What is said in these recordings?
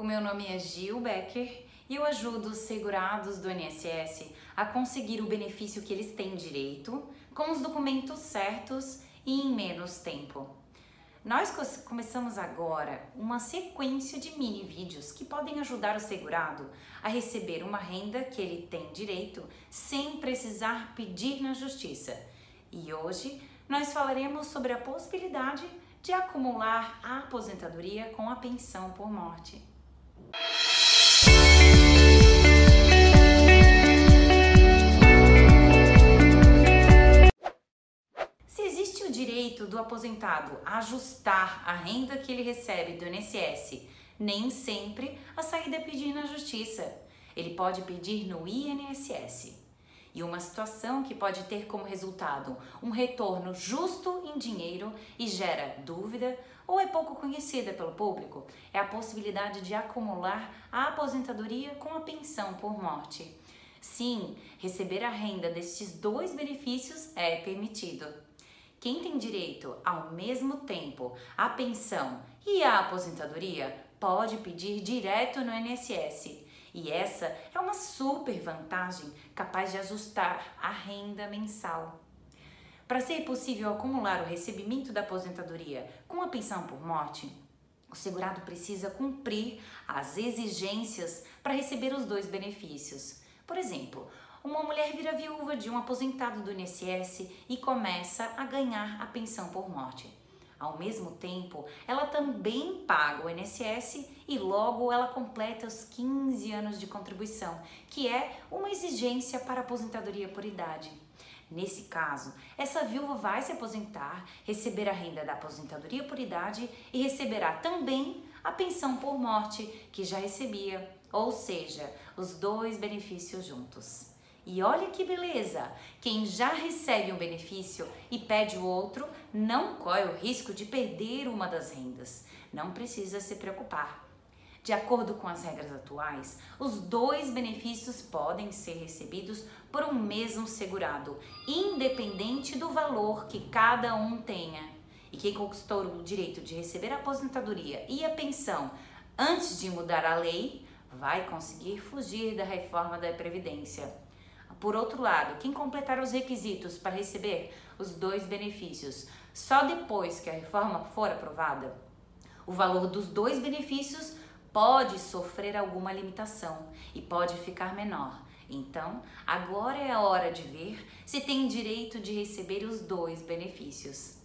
O meu nome é Gil Becker e eu ajudo os segurados do INSS a conseguir o benefício que eles têm direito, com os documentos certos e em menos tempo. Nós começamos agora uma sequência de mini vídeos que podem ajudar o segurado a receber uma renda que ele tem direito sem precisar pedir na justiça. E hoje nós falaremos sobre a possibilidade de acumular a aposentadoria com a pensão por morte. Se existe o direito do aposentado ajustar a renda que ele recebe do INSS, nem sempre a saída é pedir na justiça. Ele pode pedir no INSS e uma situação que pode ter como resultado um retorno justo em dinheiro e gera dúvida ou é pouco conhecida pelo público é a possibilidade de acumular a aposentadoria com a pensão por morte. Sim, receber a renda destes dois benefícios é permitido. Quem tem direito ao mesmo tempo à pensão e à aposentadoria pode pedir direto no INSS e essa é uma super vantagem capaz de ajustar a renda mensal. Para ser possível acumular o recebimento da aposentadoria com a pensão por morte, o segurado precisa cumprir as exigências para receber os dois benefícios. Por exemplo, uma mulher vira viúva de um aposentado do INSS e começa a ganhar a pensão por morte. Ao mesmo tempo, ela também paga o INSS e logo ela completa os 15 anos de contribuição, que é uma exigência para aposentadoria por idade. Nesse caso, essa viúva vai se aposentar, receber a renda da aposentadoria por idade e receberá também a pensão por morte que já recebia, ou seja, os dois benefícios juntos. E olha que beleza! Quem já recebe um benefício e pede o outro não corre o risco de perder uma das rendas. Não precisa se preocupar. De acordo com as regras atuais, os dois benefícios podem ser recebidos por um mesmo segurado, independente do valor que cada um tenha. E quem conquistou o direito de receber a aposentadoria e a pensão antes de mudar a lei vai conseguir fugir da reforma da Previdência. Por outro lado, quem completar os requisitos para receber os dois benefícios só depois que a reforma for aprovada, o valor dos dois benefícios pode sofrer alguma limitação e pode ficar menor. Então, agora é a hora de ver se tem direito de receber os dois benefícios.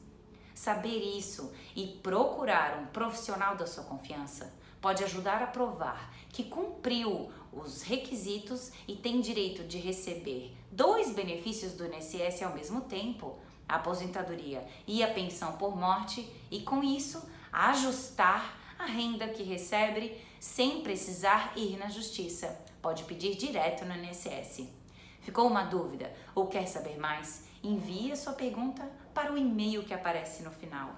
Saber isso e procurar um profissional da sua confiança pode ajudar a provar que cumpriu os requisitos e tem direito de receber dois benefícios do INSS ao mesmo tempo, a aposentadoria e a pensão por morte, e com isso ajustar a renda que recebe sem precisar ir na justiça. Pode pedir direto no INSS. Ficou uma dúvida ou quer saber mais? Envie a sua pergunta para o e-mail que aparece no final.